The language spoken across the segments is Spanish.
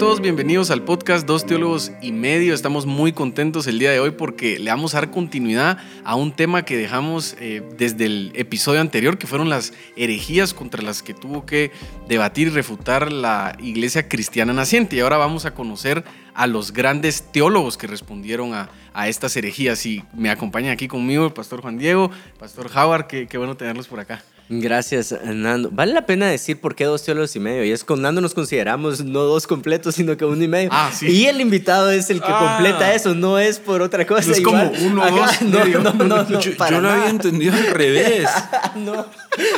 todos, bienvenidos al podcast Dos Teólogos y Medio. Estamos muy contentos el día de hoy porque le vamos a dar continuidad a un tema que dejamos eh, desde el episodio anterior, que fueron las herejías contra las que tuvo que debatir y refutar la iglesia cristiana naciente. Y ahora vamos a conocer a los grandes teólogos que respondieron a, estas herejías. Y me acompaña aquí conmigo el pastor Juan Diego, pastor Howard, qué, qué bueno tenerlos por acá. Gracias, Nando. Vale la pena decir por qué dos teólogos y medio. Y es con Nando nos consideramos no dos completos, sino que uno y medio. Ah, sí. Y el invitado es el que ah. completa eso, no es por otra cosa. es como uno, dos, no, no, no, no, Yo, lo había entendido al revés. no,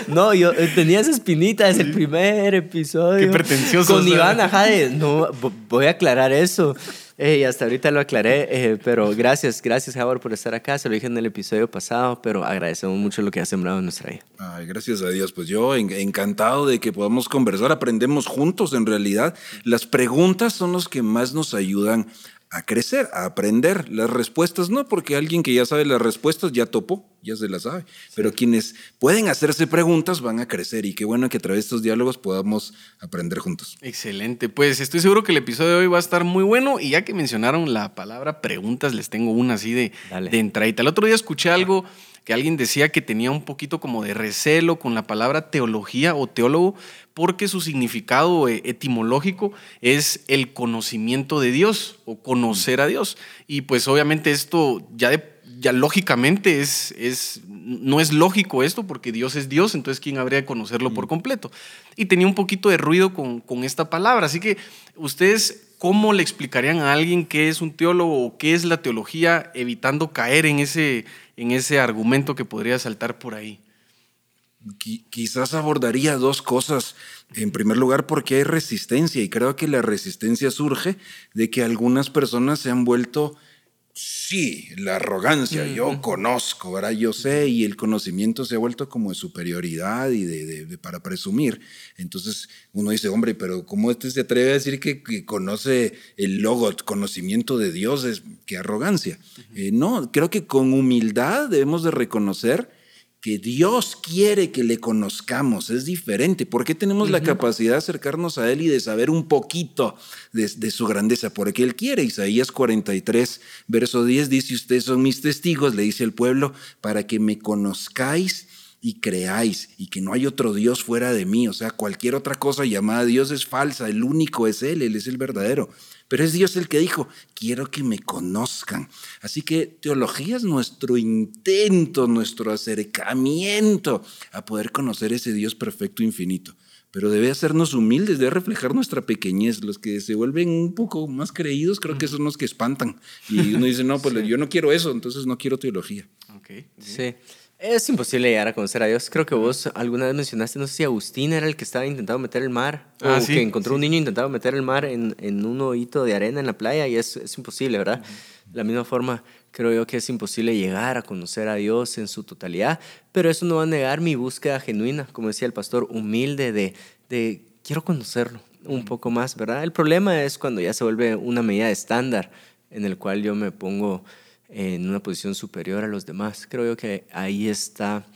no, yo tenía esa espinita desde el primer episodio. Qué pretencioso. Con Iván, ajá, no, voy a aclarar eso. Y hasta ahorita lo aclaré, eh, pero gracias, gracias Howard por estar acá. Se lo dije en el episodio pasado, pero agradecemos mucho lo que ha sembrado en nuestra vida. Ay, gracias a Dios. Pues yo encantado de que podamos conversar, aprendemos juntos en realidad. Las preguntas son los que más nos ayudan a crecer, a aprender. Las respuestas no, porque alguien que ya sabe las respuestas ya topó, ya se las sabe. Pero quienes pueden hacerse preguntas van a crecer y qué bueno que a través de estos diálogos podamos aprender juntos. Excelente, pues estoy seguro que el episodio de hoy va a estar muy bueno y ya que mencionaron la palabra preguntas, les tengo una así de, de entradita. El otro día escuché algo que alguien decía que tenía un poquito como de recelo con la palabra teología o teólogo, porque su significado eh, etimológico es el conocimiento de Dios o conocer a Dios. Y pues obviamente esto ya, ya lógicamente es, es, no es lógico esto porque Dios es Dios, entonces ¿quién habría de conocerlo por completo? Y tenía un poquito de ruido con, con esta palabra. Así que ustedes ¿cómo le explicarían a alguien qué es un teólogo o qué es la teología, evitando caer en ese, en ese argumento que podría saltar por ahí? Quizás abordaría dos cosas. En primer lugar, porque hay resistencia y creo que la resistencia surge de que algunas personas se han vuelto Sí, la arrogancia, yo conozco, ¿verdad? Yo sé, y el conocimiento se ha vuelto como de superioridad y de, para presumir. Entonces uno dice, hombre, pero ¿cómo este se atreve a decir que, conoce el logo, conocimiento de Dios? Es, ¡Qué arrogancia! Eh, no, creo que con humildad debemos de reconocer que Dios quiere que le conozcamos, es diferente. ¿Por qué tenemos la capacidad de acercarnos a Él y de saber un poquito de, su grandeza? Porque Él quiere. Isaías 43, verso 10 dice, ustedes son mis testigos, le dice el pueblo, para que me conozcáis y creáis y que no hay otro Dios fuera de mí. O sea, cualquier otra cosa llamada Dios es falsa, el único es Él, Él es el verdadero. Pero es Dios el que dijo, quiero que me conozcan. Así que teología es nuestro intento, nuestro acercamiento a poder conocer ese Dios perfecto infinito. Pero debe hacernos humildes, debe reflejar nuestra pequeñez. Los que se vuelven un poco más creídos, creo que son los que espantan. Y uno dice, no, pues yo no quiero eso, entonces no quiero teología. Okay. Sí. Es imposible llegar a conocer a Dios. Creo que vos alguna vez mencionaste, no sé si Agustín era el que estaba intentando meter el mar, ah, o que encontró un niño intentando meter el mar en, en, un hoyito de arena en la playa, y es, es imposible, ¿verdad? De la misma forma, creo yo que es imposible llegar a conocer a Dios en su totalidad, pero eso no va a negar mi búsqueda genuina, como decía el pastor, humilde de, de quiero conocerlo un poco más, ¿verdad? El problema es cuando ya se vuelve una medida estándar en el cual yo me pongo en una posición superior a los demás. Creo yo que ahí está,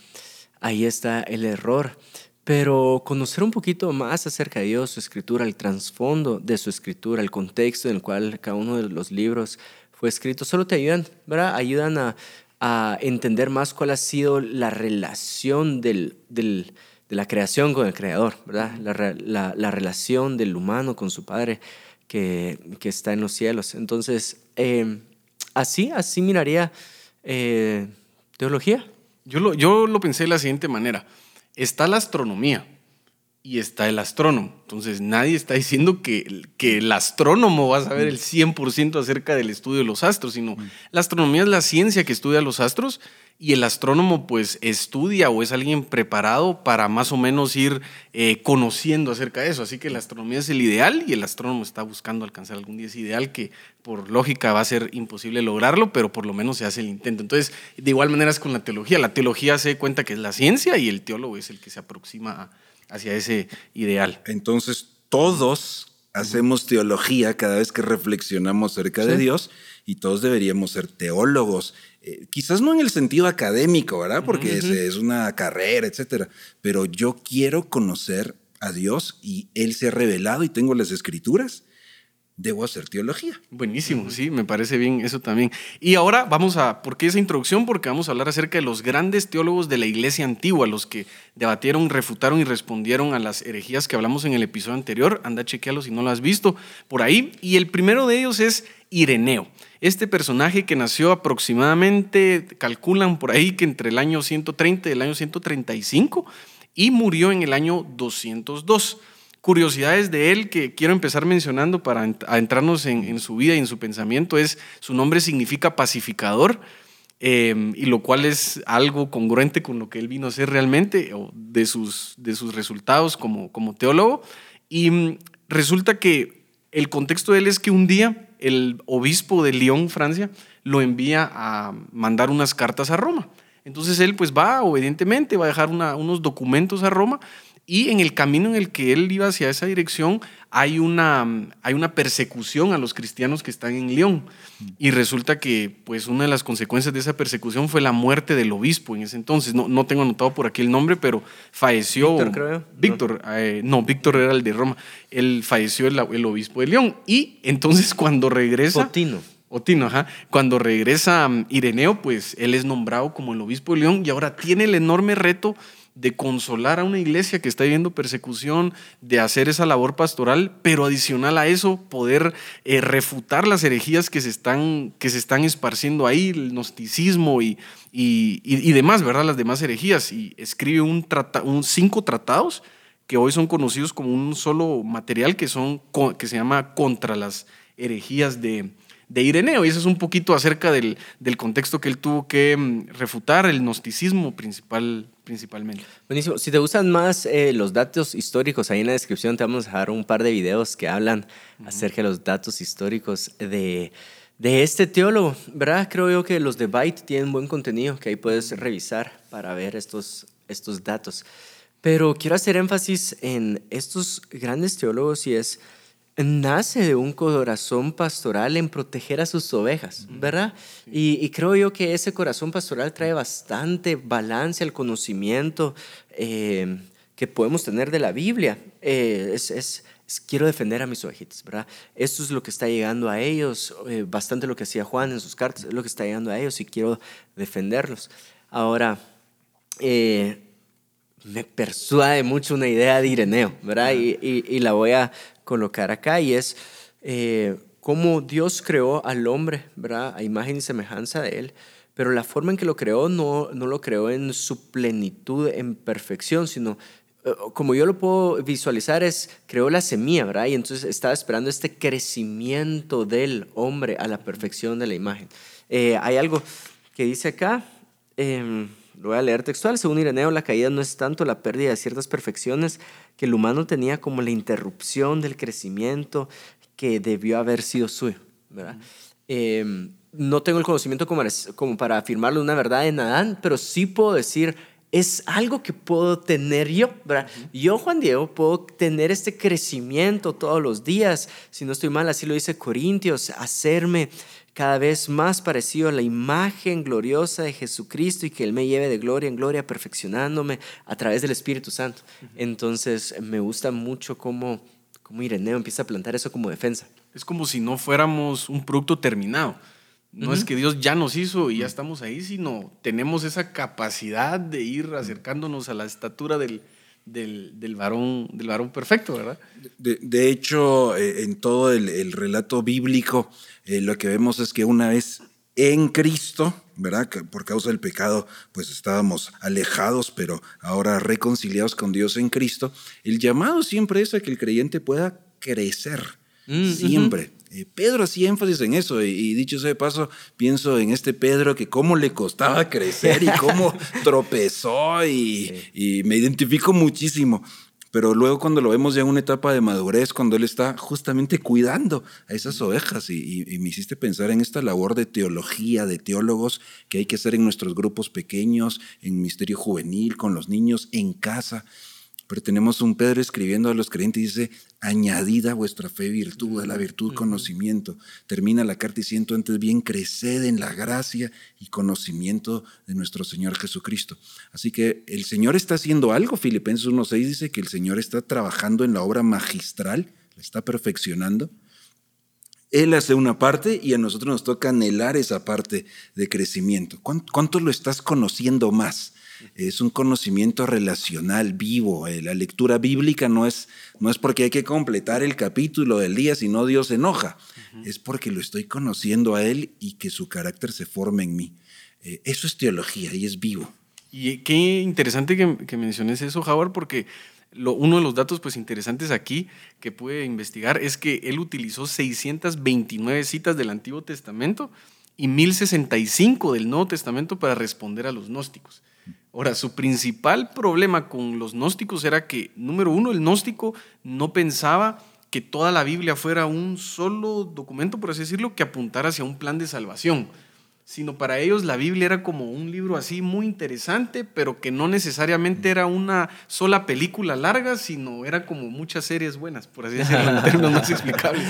ahí está el error. Pero conocer un poquito más acerca de Dios, su escritura, el trasfondo de su escritura, el contexto en el cual cada uno de los libros fue escrito, solo te ayudan, ¿verdad? Ayudan a, a entender más cuál ha sido la relación del, del, de la creación con el creador, ¿verdad? La, la, la, relación del humano con su padre que, que está en los cielos. Entonces, eh, así, así miraría eh, teología. Yo lo, yo lo pensé de la siguiente manera. Está la astronomía y está el astrónomo. Entonces nadie está diciendo que, que el astrónomo va a saber el 100% acerca del estudio de los astros, sino mm. la astronomía es la ciencia que estudia los astros y el astrónomo pues estudia o es alguien preparado para más o menos ir eh, conociendo acerca de eso. Así que la astronomía es el ideal y el astrónomo está buscando alcanzar algún día ese ideal que por lógica va a ser imposible lograrlo, pero por lo menos se hace el intento. Entonces, de igual manera es con la teología. La teología se cuenta que es la ciencia y el teólogo es el que se aproxima hacia ese ideal. Entonces, todos hacemos teología cada vez que reflexionamos acerca de Dios y todos deberíamos ser teólogos. Eh, quizás no en el sentido académico, ¿verdad? Porque es, una carrera, etcétera. Pero yo quiero conocer a Dios y Él se ha revelado y tengo las escrituras. Debo hacer teología. Buenísimo, sí, me parece bien eso también. Y ahora vamos a, ¿por qué esa introducción? Porque vamos a hablar acerca de los grandes teólogos de la iglesia antigua, los que debatieron, refutaron y respondieron a las herejías que hablamos en el episodio anterior. Anda, chequealo si no lo has visto por ahí. Y el primero de ellos es Ireneo. Este personaje que nació aproximadamente, calculan por ahí que entre el año 130 y el año 135 y murió en el año 202 curiosidades de él que quiero empezar mencionando para adentrarnos en, su vida y en su pensamiento es, su nombre significa pacificador, em, y lo cual es algo congruente con lo que él vino a ser realmente, o de sus, de sus resultados como, como teólogo. Y mm, resulta que el contexto de él es que un día el obispo de Lyon, Francia, lo envía a mandar unas cartas a Roma. Entonces él pues va obedientemente, va a dejar unos documentos a Roma y en el camino en el que él iba hacia esa dirección hay una, hay una persecución a los cristianos que están en León. Y resulta que pues una de las consecuencias de esa persecución fue la muerte del obispo en ese entonces. No, no tengo anotado por aquí el nombre, pero falleció... Víctor, creo. Víctor, eh, no, Víctor era el de Roma. Él falleció el, el obispo de León. Y entonces cuando regresa... Otino. Otino, ajá. Cuando regresa mm, Ireneo, pues él es nombrado como el obispo de León y ahora tiene el enorme reto de consolar a una iglesia que está viviendo persecución, de hacer esa labor pastoral, pero adicional a eso, poder eh, refutar las herejías que se, están, que se están esparciendo ahí, el gnosticismo y, y, demás, ¿verdad? Las demás herejías. Y escribe un, un cinco tratados que hoy son conocidos como un solo material que, son, que se llama Contra las herejías de, de Ireneo. Y eso es un poquito acerca del, del contexto que él tuvo que mm, refutar, el gnosticismo principal, principalmente. Buenísimo. Si te gustan más eh, los datos históricos, ahí en la descripción te vamos a dejar un par de videos que hablan acerca de los datos históricos de, de este teólogo. ¿Verdad? Creo yo que los de Byte tienen buen contenido que ahí puedes revisar para ver estos, estos datos. Pero quiero hacer énfasis en estos grandes teólogos y es nace de un corazón pastoral en proteger a sus ovejas, ¿verdad? Y, creo yo que ese corazón pastoral trae bastante balance al conocimiento eh, que podemos tener de la Biblia. Eh, es, quiero defender a mis ovejitas, ¿verdad? Esto es lo que está llegando a ellos, eh, bastante lo que hacía Juan en sus cartas, es lo que está llegando a ellos y quiero defenderlos. Ahora, me persuade mucho una idea de Ireneo, ¿verdad? y, la voy a colocar acá y es eh, cómo Dios creó al hombre, ¿verdad? A imagen y semejanza de él, pero la forma en que lo creó no, no lo creó en su plenitud, en perfección, sino eh, como yo lo puedo visualizar es, creó la semilla, ¿verdad? Y entonces estaba esperando este crecimiento del hombre a la perfección de la imagen. Eh, hay algo que dice acá, em, lo voy a leer textual, según Ireneo, la caída no es tanto la pérdida de ciertas perfecciones que el humano tenía como la interrupción del crecimiento que debió haber sido suyo. ¿verdad? Em, no tengo el conocimiento como, como para afirmarle una verdad en Adán, pero sí puedo decir, es algo que puedo tener yo. ¿verdad? Yo, Juan Diego, puedo tener este crecimiento todos los días. Si no estoy mal, así lo dice Corintios, hacerme cada vez más parecido a la imagen gloriosa de Jesucristo y que Él me lleve de gloria en gloria, perfeccionándome a través del Espíritu Santo. Entonces, me gusta mucho cómo, cómo Ireneo empieza a plantar eso como defensa. Es como si no fuéramos un producto terminado. No es que Dios ya nos hizo y ya estamos ahí, sino tenemos esa capacidad de ir acercándonos a la estatura del, del, varón, del varón perfecto, ¿verdad? De, hecho, eh, en todo el, relato bíblico, eh, lo que vemos es que una vez en Cristo, ¿verdad? Por causa del pecado, pues estábamos alejados, pero ahora reconciliados con Dios en Cristo. El llamado siempre es a que el creyente pueda crecer, mm, siempre. Eh, Pedro hacía énfasis en eso y, dicho sea de paso, pienso en este Pedro que cómo le costaba crecer y cómo tropezó y, me identifico muchísimo. Pero luego cuando lo vemos ya en una etapa de madurez, cuando él está justamente cuidando a esas ovejas y, y me hiciste pensar en esta labor de teología, de teólogos que hay que hacer en nuestros grupos pequeños, en misterio juvenil, con los niños, en casa. Pero tenemos un Pedro escribiendo a los creyentes y dice, añadida vuestra fe virtud, a la virtud conocimiento. Termina la carta diciendo antes bien, creced en la gracia y conocimiento de nuestro Señor Jesucristo. Así que el Señor está haciendo algo. Filipenses 1.6 dice que el Señor está trabajando en la obra magistral, la está perfeccionando. Él hace una parte y a nosotros nos toca anhelar esa parte de crecimiento. ¿Cuánto, lo estás conociendo más? Es un conocimiento relacional, vivo. Eh, la lectura bíblica no es, no es porque hay que completar el capítulo del día, sino Dios se enoja. Es porque lo estoy conociendo a Él y que su carácter se forme en mí. Eh, eso es teología y es vivo. Y qué interesante que, que menciones eso, Howard, porque uno de los datos pues, interesantes aquí que pude investigar es que él utilizó 629 citas del Antiguo Testamento y 1065 del Nuevo Testamento para responder a los gnósticos. Ahora, su principal problema con los gnósticos era que, número uno, el gnóstico no pensaba que toda la Biblia fuera un solo documento, por así decirlo, que apuntara hacia un plan de salvación sino para ellos la Biblia era como un libro así muy interesante, pero que no necesariamente era una sola película larga, sino era como muchas series buenas, por así decirlo, en términos más explicables.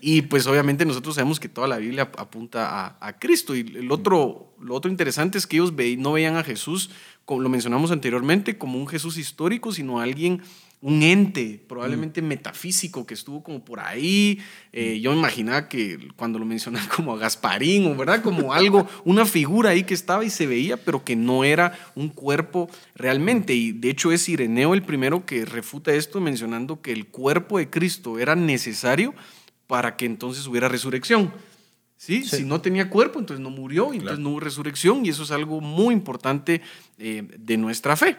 Y pues obviamente nosotros sabemos que toda la Biblia apunta a, Cristo. Y el otro, lo otro interesante es que ellos no veían a Jesús, como lo mencionamos anteriormente, como un Jesús histórico, sino alguien un ente, probablemente metafísico, que estuvo como por ahí. Eh, yo me imaginaba que cuando lo mencionaba como a Gasparín, o verdad, como algo, una figura ahí que estaba y se veía, pero que no era un cuerpo realmente. Y de hecho es Ireneo el primero que refuta esto, mencionando que el cuerpo de Cristo era necesario para que entonces hubiera resurrección. ¿Sí? Si no tenía cuerpo, entonces no murió, entonces no hubo resurrección, y eso es algo muy importante eh, de nuestra fe.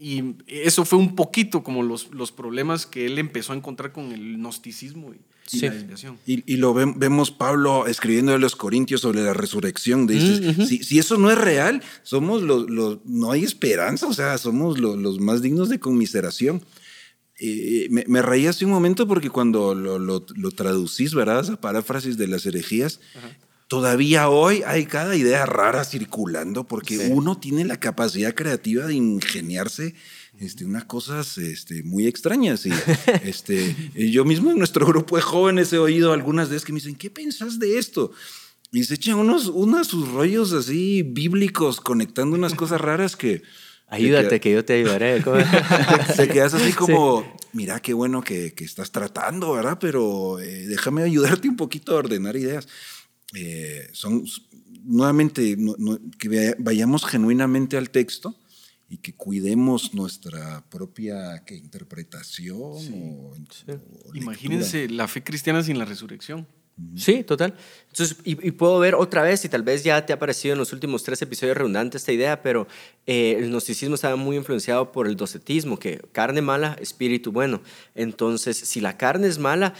Y eso fue un poquito como los, los problemas que él empezó a encontrar con el gnosticismo y, la desviación. Y, lo vemos Pablo escribiendo a los Corintios sobre la resurrección. Dice, si, eso no es real, somos los, los, no hay esperanza, o sea, somos los, los más dignos de conmiseración. Me, me, reí hace un momento porque cuando lo, lo, lo traducís, ¿verdad? Esa paráfrasis de las herejías, todavía hoy hay cada idea rara circulando porque uno tiene la capacidad creativa de ingeniarse este, unas cosas este, muy extrañas. Y, este, yo mismo en nuestro grupo de jóvenes he oído algunas veces que me dicen, ¿qué pensás de esto? Y se echan unos, unos sus rollos así bíblicos conectando unas cosas raras que... Ayúdate, que, yo te ayudaré. se quedas así como, mira qué bueno que, que estás tratando, ¿verdad? Pero eh, déjame ayudarte un poquito a ordenar ideas. Eh, son nuevamente que vayamos genuinamente al texto y que cuidemos nuestra propia interpretación. Imagínense la fe cristiana sin la resurrección. Sí, total. Entonces, y, puedo ver otra vez, y tal vez ya te ha parecido en los últimos tres episodios redundante esta idea, pero eh, el gnosticismo estaba muy influenciado por el docetismo, que carne mala, espíritu bueno. Entonces, si la carne es mala,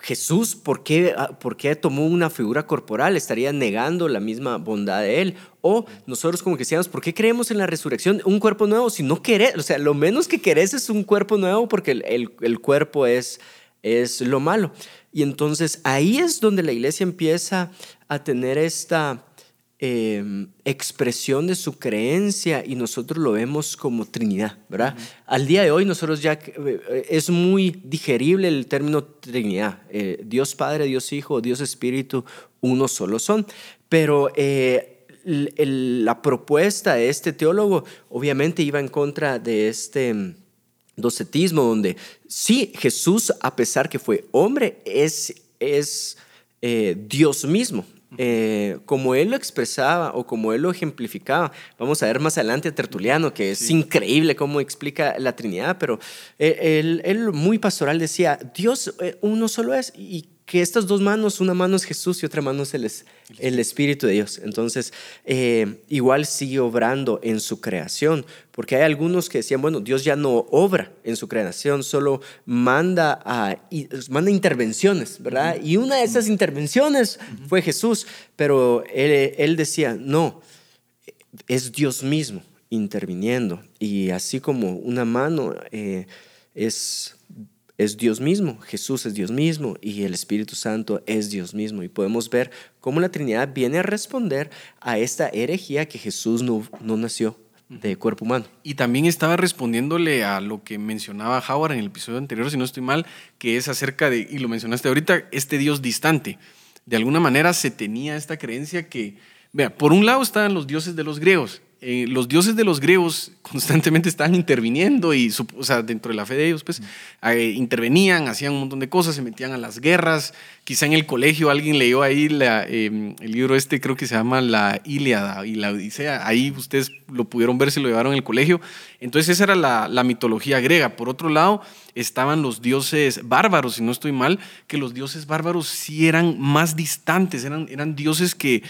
Jesús, ¿por qué, ah, ¿por qué, tomó una figura corporal? ¿Estaría negando la misma bondad de Él? O nosotros como cristianos, ¿por qué creemos en la resurrección? Un cuerpo nuevo, si no querés, o sea, lo menos que querés es un cuerpo nuevo porque el, el cuerpo es, es lo malo. Y entonces ahí es donde la iglesia empieza a tener esta Em, expresión de su creencia y nosotros lo vemos como Trinidad, ¿verdad? Al día de hoy nosotros ya eh, es muy digerible el término Trinidad, eh, Dios Padre, Dios Hijo, Dios Espíritu, uno solo son, pero eh, la propuesta de este teólogo obviamente iba en contra de este docetismo, donde sí, Jesús, a pesar que fue hombre, es, es Dios mismo. Eh, como él lo expresaba o como él lo ejemplificaba. Vamos a ver más adelante a Tertuliano, que es increíble cómo explica la Trinidad, pero él, él, muy pastoral decía, Dios eh, uno solo es y que estas dos manos, una mano es Jesús y otra mano es el, el Espíritu de Dios. Entonces, eh, igual sigue obrando en su creación, porque hay algunos que decían, bueno, Dios ya no obra en su creación, solo manda, a, manda intervenciones, ¿verdad? Y una de esas intervenciones fue Jesús, pero él, decía, no, es Dios mismo interviniendo. Y así como una mano eh, es es Dios mismo, Jesús es Dios mismo y el Espíritu Santo es Dios mismo. Y podemos ver cómo la Trinidad viene a responder a esta herejía que Jesús no, no nació de cuerpo humano. Y también estaba respondiéndole a lo que mencionaba Howard en el episodio anterior, si no estoy mal, que es acerca de, y lo mencionaste ahorita, este Dios distante. De alguna manera se tenía esta creencia que, vea, por un lado estaban los dioses de los griegos, eh, los dioses de los griegos constantemente estaban interviniendo y, o sea, dentro de la fe de ellos, pues, eh, intervenían, hacían un montón de cosas, se metían a las guerras. Quizá en el colegio alguien leyó ahí em, el libro este, creo que se llama La Ilíada y la Odisea. Ahí ustedes lo pudieron ver, se lo llevaron el colegio. Entonces esa era la, mitología griega. Por otro lado, estaban los dioses bárbaros, si no estoy mal, que los dioses bárbaros sí eran más distantes, eran dioses que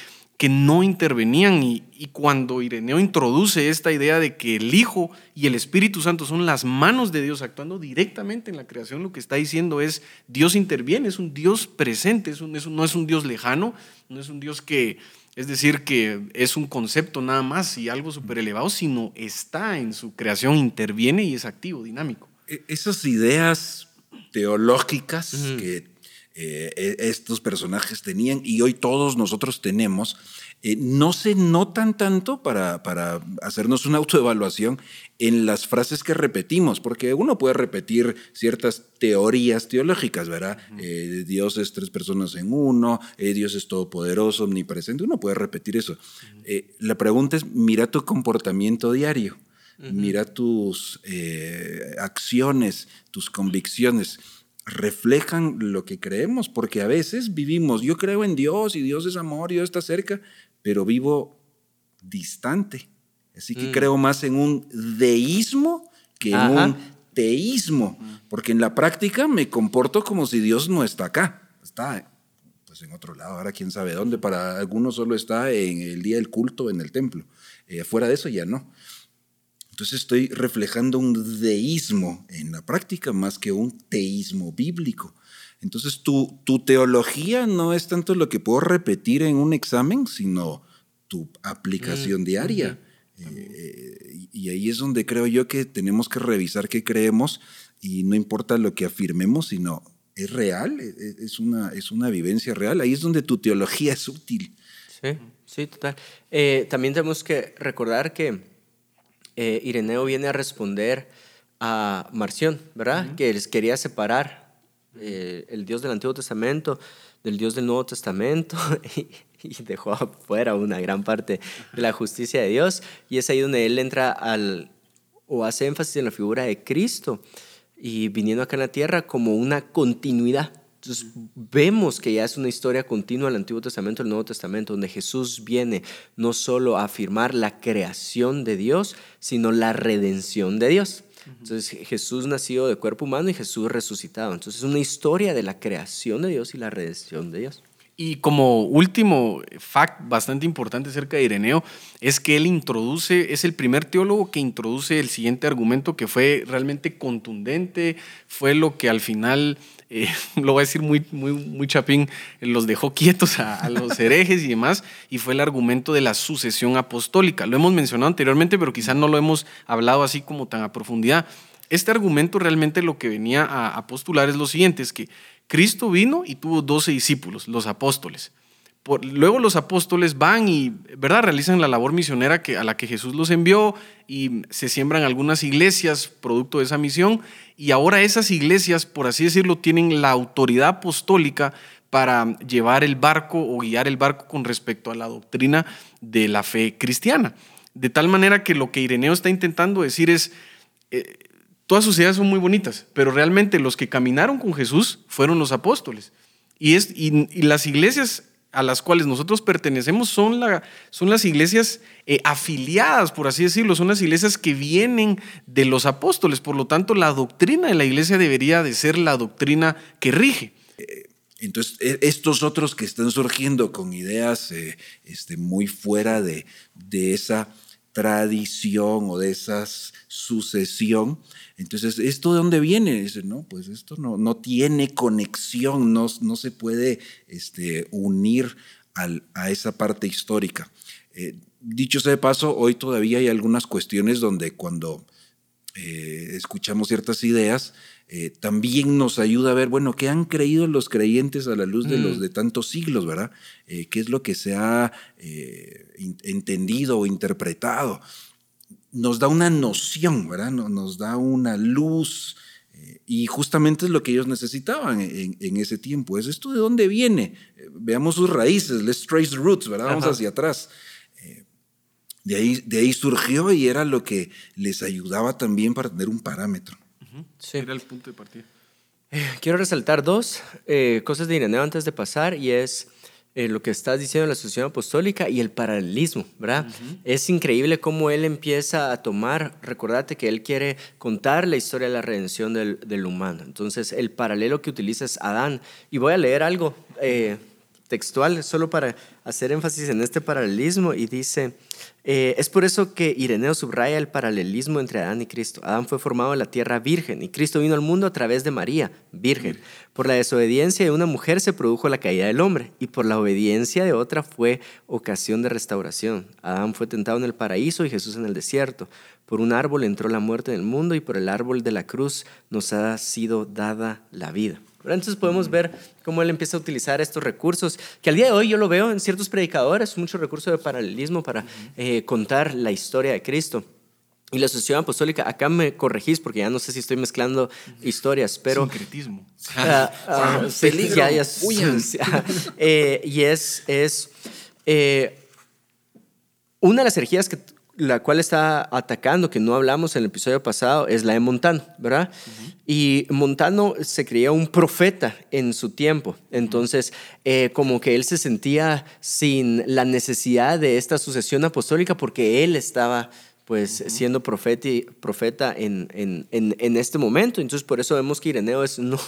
que no intervenían. Y, cuando Ireneo introduce esta idea de que el Hijo y el Espíritu Santo son las manos de Dios actuando directamente en la creación, lo que está diciendo es Dios interviene, es un Dios presente, es un, no es un Dios lejano, no es un Dios que, es decir, que es un concepto nada más y algo súper elevado, sino está en su creación, interviene y es activo, dinámico. E, esas ideas teológicas que eh, e, estos personajes tenían y hoy todos nosotros tenemos, eh, no se notan tanto para, para hacernos una autoevaluación en las frases que repetimos, porque uno puede repetir ciertas teorías teológicas, ¿verdad? Eh, Dios es tres personas en uno, Dios es todopoderoso, omnipresente, uno puede repetir eso. la pregunta es, mira tu comportamiento diario. Mira tus acciones, tus convicciones reflejan lo que creemos, porque a veces vivimos, yo creo en Dios y Dios es amor y Dios está cerca, pero vivo distante. Así que mm. creo más en un deísmo que en un teísmo, porque en la práctica me comporto como si Dios no está acá, está pues en otro lado, ahora quién sabe dónde, para algunos solo está en el día del culto en el templo, eh, fuera de eso ya no. Entonces estoy reflejando un deísmo en la práctica más que un teísmo bíblico. Entonces tu, tu teología no es tanto lo que puedo repetir en un examen, sino tu aplicación mm, diaria. Eh, y ahí es donde creo yo que tenemos que revisar qué creemos y no importa lo que afirmemos, sino es real, e, e, es una, es una vivencia real. Ahí es donde tu teología es útil. Sí, sí, total. Eh, también tenemos que recordar que eh, Ireneo viene a responder a Marción, ¿verdad? Que les quería separar eh, el Dios del Antiguo Testamento del Dios del Nuevo Testamento y, dejó afuera una gran parte de la justicia de Dios. Y es ahí donde él entra al, o hace énfasis en la figura de Cristo y viniendo acá en la tierra como una continuidad entonces vemos que ya es una historia continua el Antiguo Testamento y el Nuevo Testamento, donde Jesús viene no solo a afirmar la creación de Dios, sino la redención de Dios. Entonces Jesús nacido de cuerpo humano y Jesús resucitado. Entonces es una historia de la creación de Dios y la redención de Dios. Y como último fact bastante importante acerca de Ireneo, es que él introduce, es el primer teólogo que introduce el siguiente argumento que fue realmente contundente, fue lo que al final eh, lo voy a decir muy, muy, muy chapín, los dejó quietos a, los herejes y demás, y fue el argumento de la sucesión apostólica. Lo hemos mencionado anteriormente, pero quizás no lo hemos hablado así como tan a profundidad. Este argumento realmente lo que venía a, postular es lo siguiente, es que Cristo vino y tuvo doce discípulos, los apóstoles luego los apóstoles van y ¿verdad? realizan la labor misionera que, a la que Jesús los envió y se siembran algunas iglesias producto de esa misión y ahora esas iglesias, por así decirlo, tienen la autoridad apostólica para llevar el barco o guiar el barco con respecto a la doctrina de la fe cristiana. De tal manera que lo que Ireneo está intentando decir es, eh, todas sus ideas son muy bonitas, pero realmente los que caminaron con Jesús fueron los apóstoles. Y, es, y las iglesias a las cuales nosotros pertenecemos son, la, son las iglesias eh, afiliadas, por así decirlo, son las iglesias que vienen de los apóstoles. Por lo tanto, la doctrina de la iglesia debería de ser la doctrina que rige. Eh, entonces, e, estos otros que están surgiendo con ideas eh, este, muy fuera de, de esa tradición o de esa sucesión, entonces, ¿esto de dónde viene? Dice, no, pues esto no, no tiene conexión, no, no se puede este, unir a esa parte histórica. Eh, dicho sea de paso, hoy todavía hay algunas cuestiones donde cuando eh, escuchamos ciertas ideas, eh, también nos ayuda a ver, bueno, ¿qué han creído los creyentes a la luz de los mm. de tantos siglos, verdad? ¿Qué es lo que se ha entendido o interpretado? Nos da una noción, ¿verdad? Nos da una luz. Eh, y justamente es lo que ellos necesitaban en, ese tiempo. ¿Es esto de dónde viene? Eh, veamos sus raíces, let's trace the roots, ¿verdad? Vamos hacia atrás. Eh, de ahí, de ahí surgió y era lo que les ayudaba también para tener un parámetro. Sí. Era el punto de partida. Eh, quiero resaltar dos eh, cosas de Ireneo antes de pasar y es eh, lo que estás diciendo de la sucesión apostólica y el paralelismo, ¿verdad? Es increíble cómo él empieza a tomar, recordate que él quiere contar la historia de la redención del, del humano. Entonces, el paralelo que utiliza es Adán. Y voy a leer algo textual solo para hacer énfasis en este paralelismo y dice, eh, es por eso que Ireneo subraya el paralelismo entre Adán y Cristo. Adán fue formado en la tierra virgen y Cristo vino al mundo a través de María, virgen. Por la desobediencia de una mujer se produjo la caída del hombre y por la obediencia de otra fue ocasión de restauración. Adán fue tentado en el paraíso y Jesús en el desierto. Por un árbol entró la muerte en el mundo y por el árbol de la cruz nos ha sido dada la vida. Entonces podemos ver cómo él empieza a utilizar estos recursos, que al día de hoy yo lo veo en ciertos predicadores, mucho recurso de paralelismo para eh, contar la historia de Cristo. Y la sucesión apostólica, acá me corregís porque ya no sé si estoy mezclando historias, pero... Sincretismo. Ah, ah, ya, ya, eh, y es, es eh, una de las herejías que la cual está atacando, que no hablamos en el episodio pasado, es la de Montano, ¿verdad? Y Montano se creía un profeta en su tiempo, entonces eh, como que él se sentía sin la necesidad de esta sucesión apostólica porque él estaba pues siendo profeta en, en, en, este momento. Entonces por eso vemos que Ireneo es, no,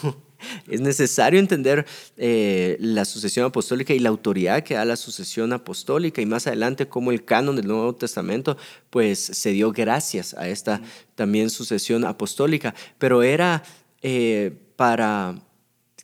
es necesario entender eh, la sucesión apostólica y la autoridad que da la sucesión apostólica y más adelante cómo el canon del Nuevo Testamento pues se dio gracias a esta también sucesión apostólica. Pero era eh, para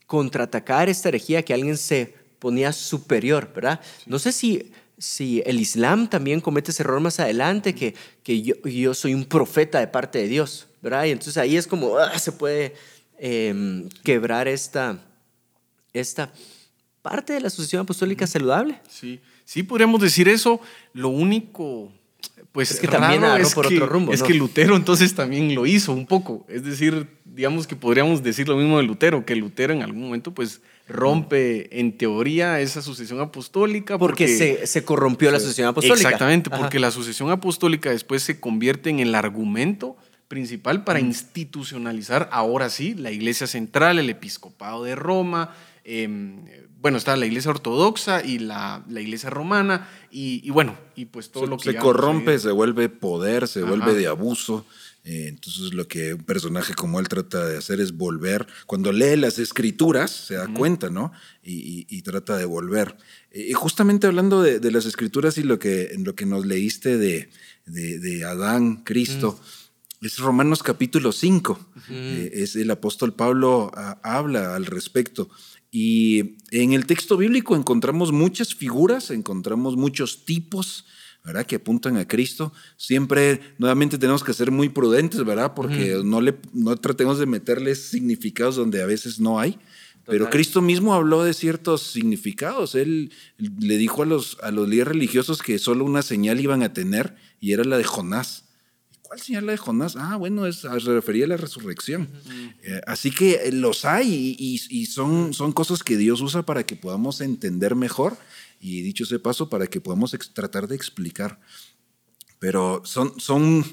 contraatacar esta herejía que alguien se ponía superior, ¿verdad? No sé si si el Islam también comete ese error más adelante, que, que yo, yo, soy un profeta de parte de Dios, ¿verdad? Y entonces ahí es como, ah, se puede em, quebrar esta, esta parte de la asociación apostólica saludable. Sí, sí, podríamos decir eso. Lo único, pues es que también es por otro rumbo. Es que Lutero entonces también lo hizo un poco. Es decir, digamos que podríamos decir lo mismo de Lutero, que Lutero en algún momento, pues rompe en teoría esa sucesión apostólica. Porque, se, se, corrompió la sucesión apostólica. Exactamente, porque la sucesión apostólica después se convierte en el argumento principal para institucionalizar ahora sí la iglesia central, el episcopado de Roma. Em, bueno, está la iglesia ortodoxa y la, la iglesia romana, y, bueno, y pues todo lo que... Se corrompe, se vuelve poder, se vuelve de abuso. Eh, entonces lo que un personaje como él trata de hacer es volver, cuando lee las escrituras se da cuenta, ¿no? Y, trata de volver. Eh, y justamente hablando de, las escrituras y lo que, lo que nos leíste de, de, Adán, Cristo, es Romanos capítulo 5. Eh, es el apóstol Pablo habla al respecto. Y en el texto bíblico encontramos muchas figuras, encontramos muchos tipos ¿verdad? Que apuntan a Cristo. Siempre, nuevamente, tenemos que ser muy prudentes, ¿verdad? Porque no, le, no tratemos de meterles significados donde a veces no hay. Pero Cristo mismo habló de ciertos significados. Él le dijo a los, a los líderes religiosos que solo una señal iban a tener y era la de Jonás. ¿Cuál señal la de Jonás? Ah, bueno, es, se refería a la resurrección. Eh, así que eh, los hay y, y, son, son cosas que Dios usa para que podamos entender mejor y dicho ese paso, para que podamos tratar de explicar. Pero son, son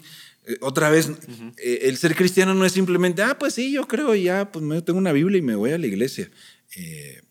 eh, otra vez, eh, el ser cristiano no es simplemente, ah, pues sí, yo creo ya, pues me tengo una Biblia y me voy a la iglesia. Eh,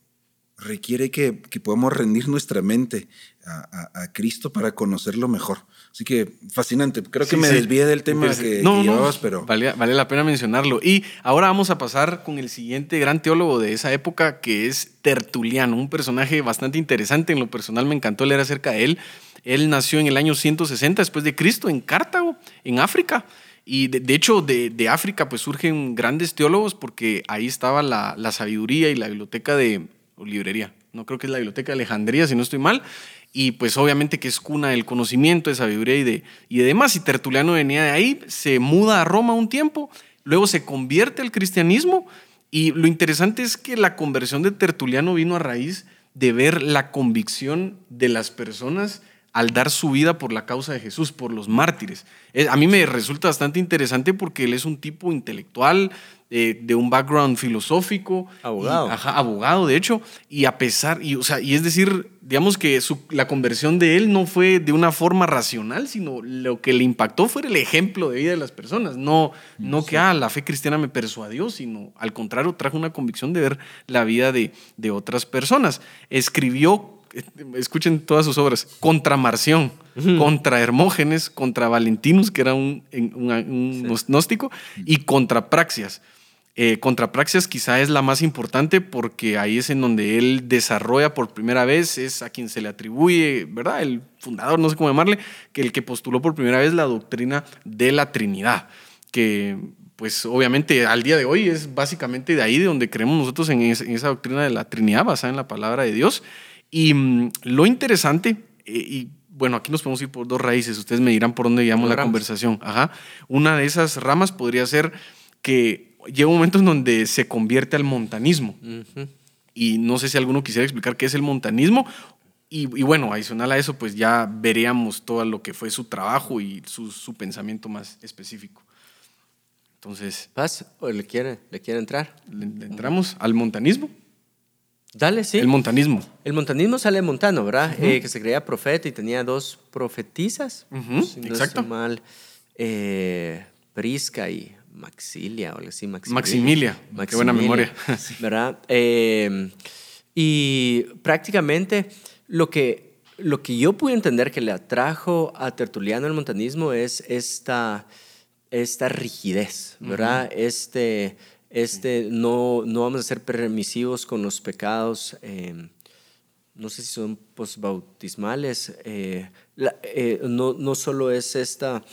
requiere que, que, podamos rendir nuestra mente a, Cristo para conocerlo mejor. Así que fascinante. Creo que me desvié del tema que, no, llevabas, pero... Vale, vale, la pena mencionarlo. Y ahora vamos a pasar con el siguiente gran teólogo de esa época, que es Tertuliano, un personaje bastante interesante. En lo personal me encantó leer acerca de él. Él nació en el año 160 después de Cristo en Cartago, en África. Y de, hecho, de, de, África pues surgen grandes teólogos porque ahí estaba la, la sabiduría y la biblioteca de, librería, no creo que es la biblioteca de Alejandría, si no estoy mal, y pues obviamente que es cuna del conocimiento, de sabiduría y de, y de demás, Tertuliano venía de ahí, se muda a Roma un tiempo, luego se convierte al cristianismo, y lo interesante es que la conversión de Tertuliano vino a raíz de ver la convicción de las personas al dar su vida por la causa de Jesús, por los mártires. Eh, a mí me resulta bastante interesante porque él es un tipo intelectual, eh, de un background filosófico. Abogado. ajá, abogado, de hecho. Y a pesar, y, o sea, y es decir, digamos que la conversión de él no fue de una forma racional, sino lo que le impactó fue el ejemplo de vida de las personas. No, no que, ah, la fe cristiana me persuadió, sino al contrario, trajo una convicción de ver la vida de, de otras personas. Escribió escuchen todas sus obras, contra Marción, contra Hermógenes, contra Valentinus, que era un, gnóstico, y contra Praxias. Eh, contra Praxias quizá es la más importante porque ahí es en donde él desarrolla por primera vez, es a quien se le atribuye, ¿verdad? El fundador, no sé cómo llamarle, que el que postuló por primera vez la doctrina de la Trinidad, que pues obviamente al día de hoy es básicamente de ahí de donde creemos nosotros en, esa doctrina de la Trinidad basada en la palabra de Dios. Y mm, lo interesante, eh, y bueno, aquí nos podemos ir por dos raíces, ustedes me dirán por dónde llevamos la conversación. Ajá. Una de esas ramas podría ser que llega un momento en donde se convierte al montanismo. Y no sé si alguno quisiera explicar qué es el montanismo. Y, bueno, adicional a eso, pues ya veríamos todo lo que fue su trabajo y su, pensamiento más específico. Entonces. ¿Paz? ¿O le quiere, le quiere entrar? le entramos al montanismo? Dale, sí. El montanismo. El montanismo sale de Montano, ¿verdad? Eh, que se creía profeta y tenía dos profetisas. Exacto. mal. Eh, Prisca y Maxilia, o algo así. Maximilia. Maximilia. Qué buena memoria. ¿Verdad? Eh, y prácticamente lo que, lo que yo pude entender que le atrajo a Tertuliano el montanismo es esta, esta rigidez, ¿verdad? Este este, no, no vamos a ser permisivos con los pecados, em, no sé si son posbautismales, eh, eh, no, no solo es esta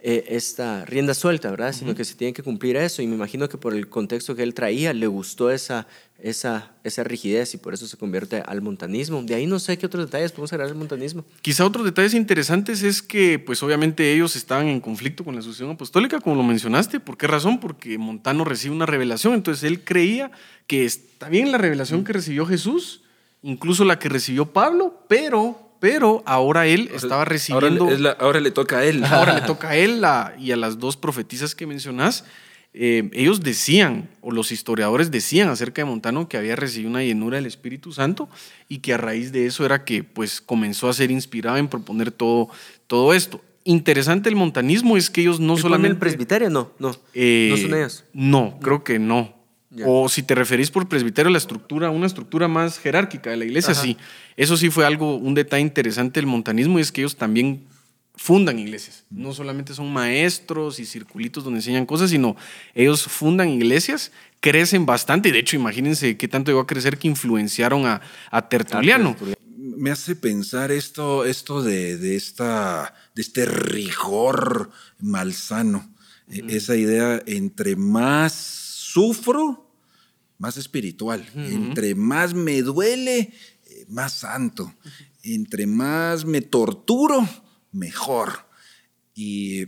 eh, esta rienda suelta, ¿verdad? Sino que se tiene que cumplir eso. Y me imagino que por el contexto que él traía, le gustó esa, esa, esa rigidez y por eso se convierte al montanismo. De ahí no sé qué otros detalles podemos agregar al montanismo. Quizá otros detalles interesantes es que, pues obviamente ellos estaban en conflicto con la sucesión apostólica, como lo mencionaste. ¿Por qué razón? Porque Montano recibe una revelación. Entonces él creía que está bien la revelación que recibió Jesús, incluso la que recibió Pablo, pero pero ahora él estaba recibiendo... Ahora, le toca a él. Ahora le toca a él y a las dos profetisas que mencionás. Eh, ellos decían, o los historiadores decían acerca de Montano que había recibido una llenura del Espíritu Santo y que a raíz de eso era que pues comenzó a ser inspirado en proponer todo, todo esto. Interesante el montanismo es que ellos no solamente... el presbiterio? No, no. Eh, no son ellos. No, creo que no. O si te referís por presbiterio, la estructura, una estructura más jerárquica de la iglesia, sí. Eso sí fue algo, un detalle interesante del montanismo, y es que ellos también fundan iglesias. No solamente son maestros y circulitos donde enseñan cosas, sino ellos fundan iglesias, crecen bastante, y de hecho, imagínense qué tanto llegó a crecer que influenciaron a, Tertuliano. Me hace pensar esto, esto de, esta, de este rigor malsano, e, esa idea entre más sufro, más espiritual. Entre más me duele, eh, más santo. Entre más me torturo, mejor. Y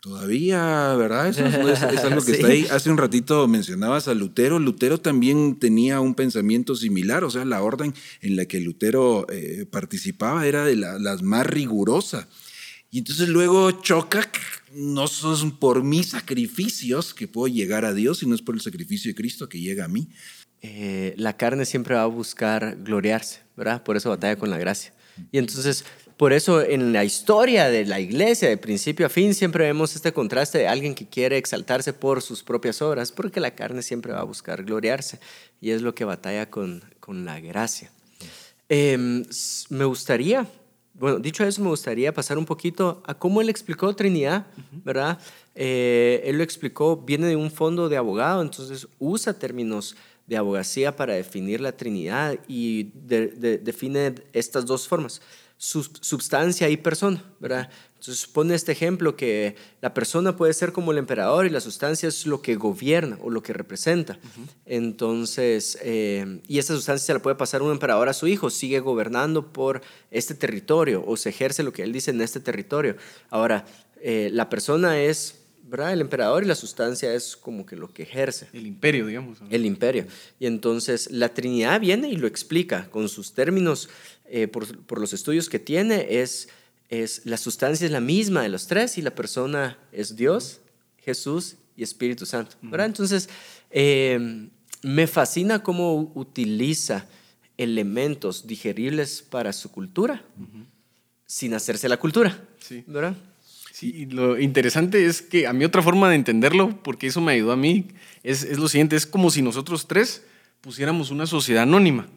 todavía, ¿verdad? Eso es, algo que está ahí. Hace un ratito mencionabas a Lutero. Lutero también tenía un pensamiento similar, o sea, la orden en la que Lutero eh, participaba era de la, las más rigurosa. Y entonces luego choca, no son por mis sacrificios que puedo llegar a Dios, sino es por el sacrificio de Cristo que llega a mí. Eh, la carne siempre va a buscar gloriarse, ¿verdad? Por eso batalla con la gracia. Y entonces, por eso en la historia de la iglesia, de principio a fin, siempre vemos este contraste de alguien que quiere exaltarse por sus propias obras, porque la carne siempre va a buscar gloriarse. Y es lo que batalla con, con la gracia. Em, me gustaría bueno, dicho eso, me gustaría pasar un poquito a cómo él explicó Trinidad, ¿verdad? Eh, él lo explicó, viene de un fondo de abogado, entonces usa términos de abogacía para definir la Trinidad y define estas dos formas, substancia y persona, ¿verdad? Entonces pone este ejemplo que la persona puede ser como el emperador y la sustancia es lo que gobierna o lo que representa. Entonces, eh, y esa sustancia se la puede pasar un emperador a su hijo, sigue gobernando por este territorio o se ejerce lo que él dice en este territorio. Ahora, eh, la persona es ¿verdad? El emperador y la sustancia es como que lo que ejerce. El imperio, digamos. El imperio. Y entonces la Trinidad viene y lo explica con sus términos, eh, por, por, los estudios que tiene, es, es la sustancia es la misma de los tres y la persona es Dios, Jesús y Espíritu Santo. ¿verdad? Entonces, eh, me fascina cómo utiliza elementos digeribles para su cultura sin hacerse la cultura. Sí. ¿Verdad? Sí, lo interesante es que a mí otra forma de entenderlo, porque eso me ayudó a mí, es, es lo siguiente, es como si nosotros tres pusiéramos una sociedad anónima.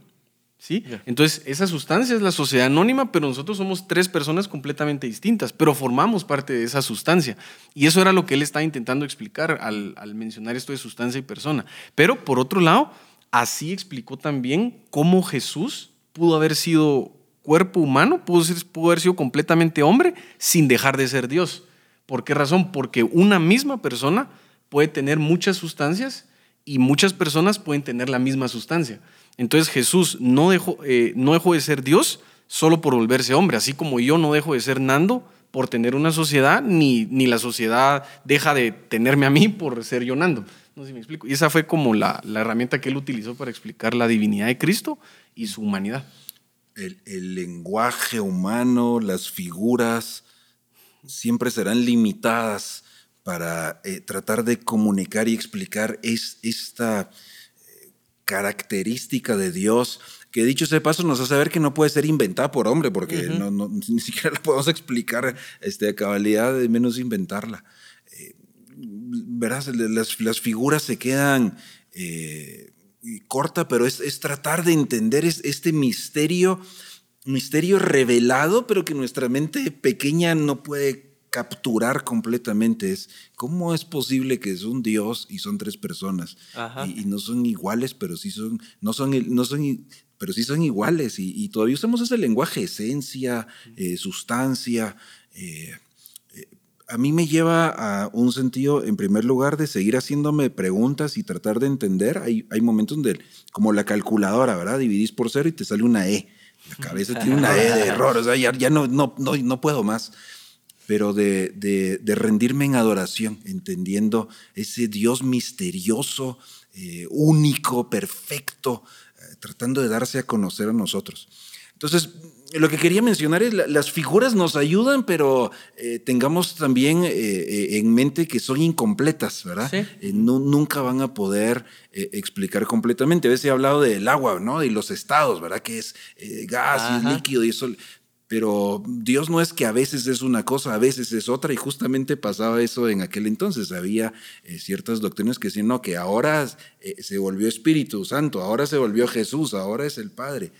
¿Sí? Entonces, esa sustancia es la sociedad anónima, pero nosotros somos tres personas completamente distintas, pero formamos parte de esa sustancia. Y eso era lo que él estaba intentando explicar al, al mencionar esto de sustancia y persona. Pero, por otro lado, así explicó también cómo Jesús pudo haber sido cuerpo humano, pudo, ser, pudo haber sido completamente hombre sin dejar de ser Dios. ¿Por qué razón? Porque una misma persona puede tener muchas sustancias y muchas personas pueden tener la misma sustancia. Entonces Jesús no dejó, eh, no dejó de ser Dios solo por volverse hombre, así como yo no dejo de ser Nando por tener una sociedad, ni, ni la sociedad deja de tenerme a mí por ser yo Nando. No sé si me explico. Y esa fue como la, la herramienta que él utilizó para explicar la divinidad de Cristo y su humanidad el, lenguaje humano, las figuras, siempre serán limitadas para eh, tratar de comunicar y explicar es, esta característica de Dios que dicho ese paso nos hace ver que no puede ser inventada por hombre, porque no, ni siquiera la podemos explicar este, a cabalidad, de menos inventarla. Eh, verás, las, las, figuras se quedan corta, pero es, tratar de entender este misterio, misterio revelado, pero que nuestra mente pequeña no puede capturar completamente. Es cómo es posible que es un Dios y son tres personas y, no son iguales, pero sí son, no son, no son pero sí son iguales y, todavía usamos ese lenguaje, esencia, eh, sustancia. Eh, a mí me lleva a un sentido, en primer lugar, de seguir haciéndome preguntas y tratar de entender. Hay, hay momentos donde, como la calculadora, ¿verdad? Dividís por cero y te sale una E. La cabeza tiene una E de error, o sea, ya, no, no, no, no, puedo más. Pero de, de, rendirme en adoración, entendiendo ese Dios misterioso, eh, único, perfecto, eh, tratando de darse a conocer a nosotros. Entonces, lo que quería mencionar es las figuras nos ayudan, pero eh, tengamos también eh, en mente que son incompletas, ¿verdad? nunca van a poder explicar completamente. A veces he hablado del agua, ¿no? Y los estados, ¿verdad? Que es gas y líquido y eso. Pero Dios no es que a veces es una cosa, a veces es otra, y justamente pasaba eso en aquel entonces. Había ciertas doctrinas que decían, no, que ahora se volvió Espíritu Santo, ahora se volvió Jesús, ahora es el Padre.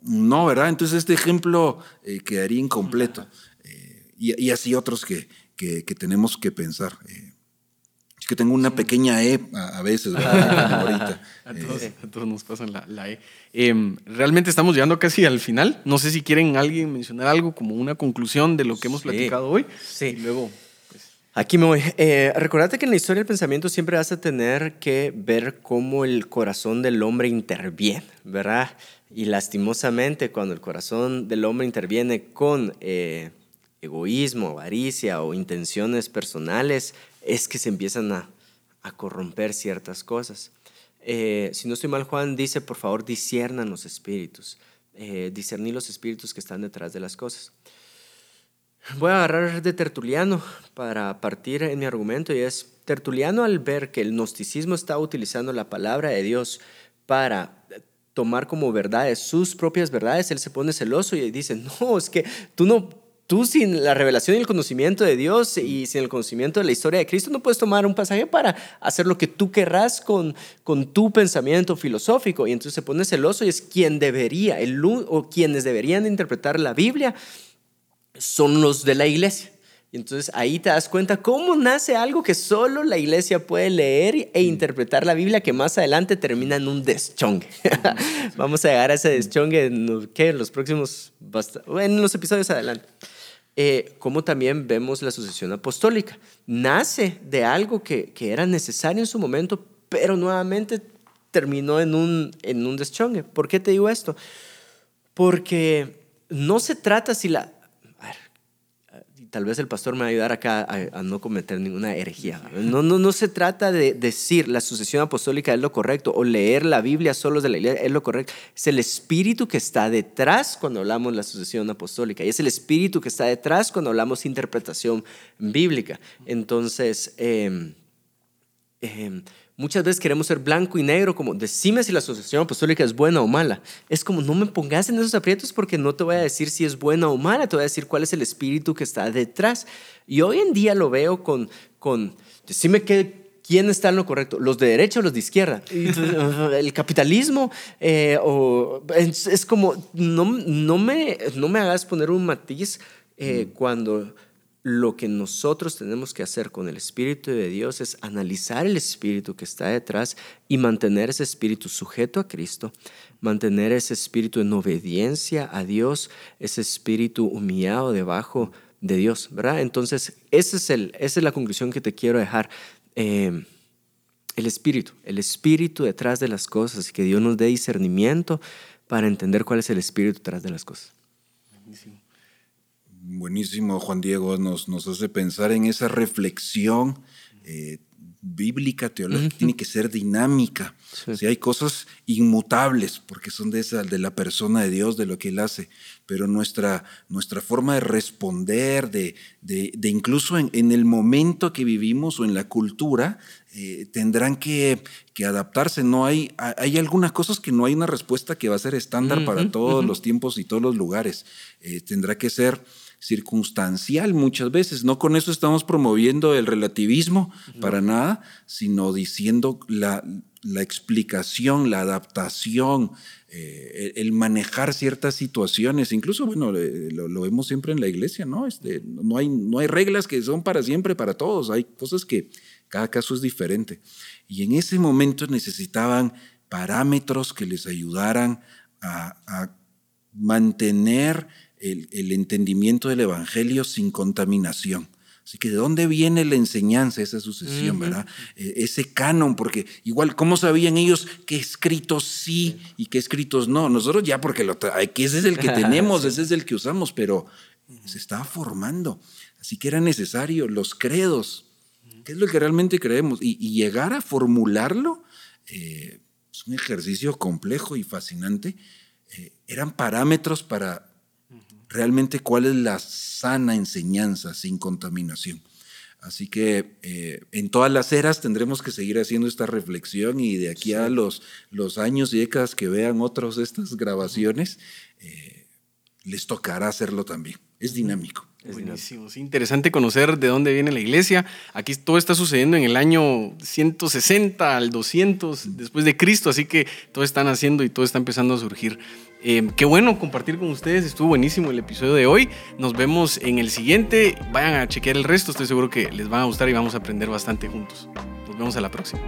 No, ¿verdad? Entonces este ejemplo eh, quedaría incompleto. Eh, y, así otros que, que, tenemos que pensar. Eh, es que tengo una pequeña E a, veces, ¿verdad? Ahorita. a, todos, nos pasan la, E. Em, realmente estamos llegando casi al final. No sé si quieren alguien mencionar algo como una conclusión de lo que hemos platicado hoy. Sí. luego... Pues. Aquí me voy. Eh, recordate que en la historia del pensamiento siempre vas a tener que ver cómo el corazón del hombre interviene, ¿verdad? Y lastimosamente cuando el corazón del hombre interviene con eh, egoísmo, avaricia o intenciones personales, es que se empiezan a, corromper ciertas cosas. Eh, si no estoy mal, Juan dice, por favor, disciernan los espíritus, eh, discernir los espíritus que están detrás de las cosas. Voy a agarrar de Tertuliano para partir en mi argumento y es, Tertuliano al ver que el gnosticismo está utilizando la palabra de Dios para tomar como verdades sus propias verdades, él se pone celoso y dice, no, es que tú no, tú sin la revelación y el conocimiento de Dios y sin el conocimiento de la historia de Cristo no puedes tomar un pasaje para hacer lo que tú querrás con, con tu pensamiento filosófico. Y entonces se pone celoso y es quien debería, el, o quienes deberían interpretar la Biblia son los de la iglesia. Y entonces ahí te das cuenta cómo nace algo que solo la iglesia puede leer e interpretar la Biblia, que más adelante termina en un deschongue. Vamos a llegar a ese deschongue en, los próximos, en los episodios adelante. Eh, como también vemos la sucesión apostólica. Nace de algo que, que, era necesario en su momento, pero nuevamente terminó en un, en un deschongue. ¿Por qué te digo esto? Porque no se trata si la tal vez el pastor me va a ayudar acá a, no cometer ninguna herejía. No, no, no se trata de decir la sucesión apostólica es lo correcto o leer la Biblia solo de la iglesia es lo correcto. Es el espíritu que está detrás cuando hablamos de la sucesión apostólica y es el espíritu que está detrás cuando hablamos de interpretación bíblica. Entonces, eh, Muchas veces queremos ser blanco y negro, como decime si la asociación apostólica es buena o mala. Es como no me pongas en esos aprietos porque no te voy a decir si es buena o mala, te voy a decir cuál es el espíritu que está detrás. Y hoy en día lo veo con, con decime quién está en lo correcto, los de derecha o los de izquierda. El capitalismo, eh, o, es, como, no, no, me, no me hagas poner un matiz eh, cuando lo que nosotros tenemos que hacer con el Espíritu de Dios es analizar el Espíritu que está detrás y mantener ese Espíritu sujeto a Cristo, mantener ese Espíritu en obediencia a Dios, ese Espíritu humillado debajo de Dios, ¿verdad? Entonces, ese es el, esa es la conclusión que te quiero dejar. Eh, el Espíritu, el Espíritu detrás de las cosas, que Dios nos dé discernimiento para entender cuál es el Espíritu detrás de las cosas. Buenísimo, Juan Diego, nos, nos hace pensar en esa reflexión eh, bíblica, teológica, tiene que ser dinámica. Si hay cosas inmutables, porque son de, esa, de la persona de Dios, de lo que Él hace, pero nuestra, nuestra forma de responder, de, de, incluso en, el momento que vivimos o en la cultura, eh, tendrán que, que, adaptarse. No hay, hay algunas cosas que no hay una respuesta que va a ser estándar para todos los tiempos y todos los lugares. Eh, tendrá que ser circunstancial muchas veces. No con eso estamos promoviendo el relativismo para nada, sino diciendo la, explicación, la adaptación, eh, el manejar ciertas situaciones. Incluso, bueno, lo, vemos siempre en la iglesia, ¿no? Este, no, hay, no hay reglas que son para siempre, para todos. Hay cosas que cada caso es diferente. Y en ese momento necesitaban parámetros que les ayudaran a, a mantener el, entendimiento del Evangelio sin contaminación. Así que de dónde viene la enseñanza, esa sucesión, ¿verdad? E, ese canon, porque igual, ¿cómo sabían ellos qué escritos sí y qué escritos no? Nosotros ya, porque lo ese es el que tenemos, ese es el que usamos, pero se estaba formando. Así que era necesario los credos, qué es lo que realmente creemos, y, llegar a formularlo eh, es un ejercicio complejo y fascinante. Eh, eran parámetros para realmente cuál es la sana enseñanza sin contaminación. Así que eh, en todas las eras tendremos que seguir haciendo esta reflexión y de aquí a los, los años y décadas que vean otros estas grabaciones, eh, les tocará hacerlo también. Es dinámico. Es Buenísimo, es interesante conocer de dónde viene la iglesia. Aquí todo está sucediendo en el año 160 al 200 después de Cristo, así que todo está naciendo y todo está empezando a surgir. Eh, qué bueno compartir con ustedes, estuvo buenísimo el episodio de hoy. Nos vemos en el siguiente. Vayan a chequear el resto, estoy seguro que les va a gustar y vamos a aprender bastante juntos. Nos vemos a la próxima.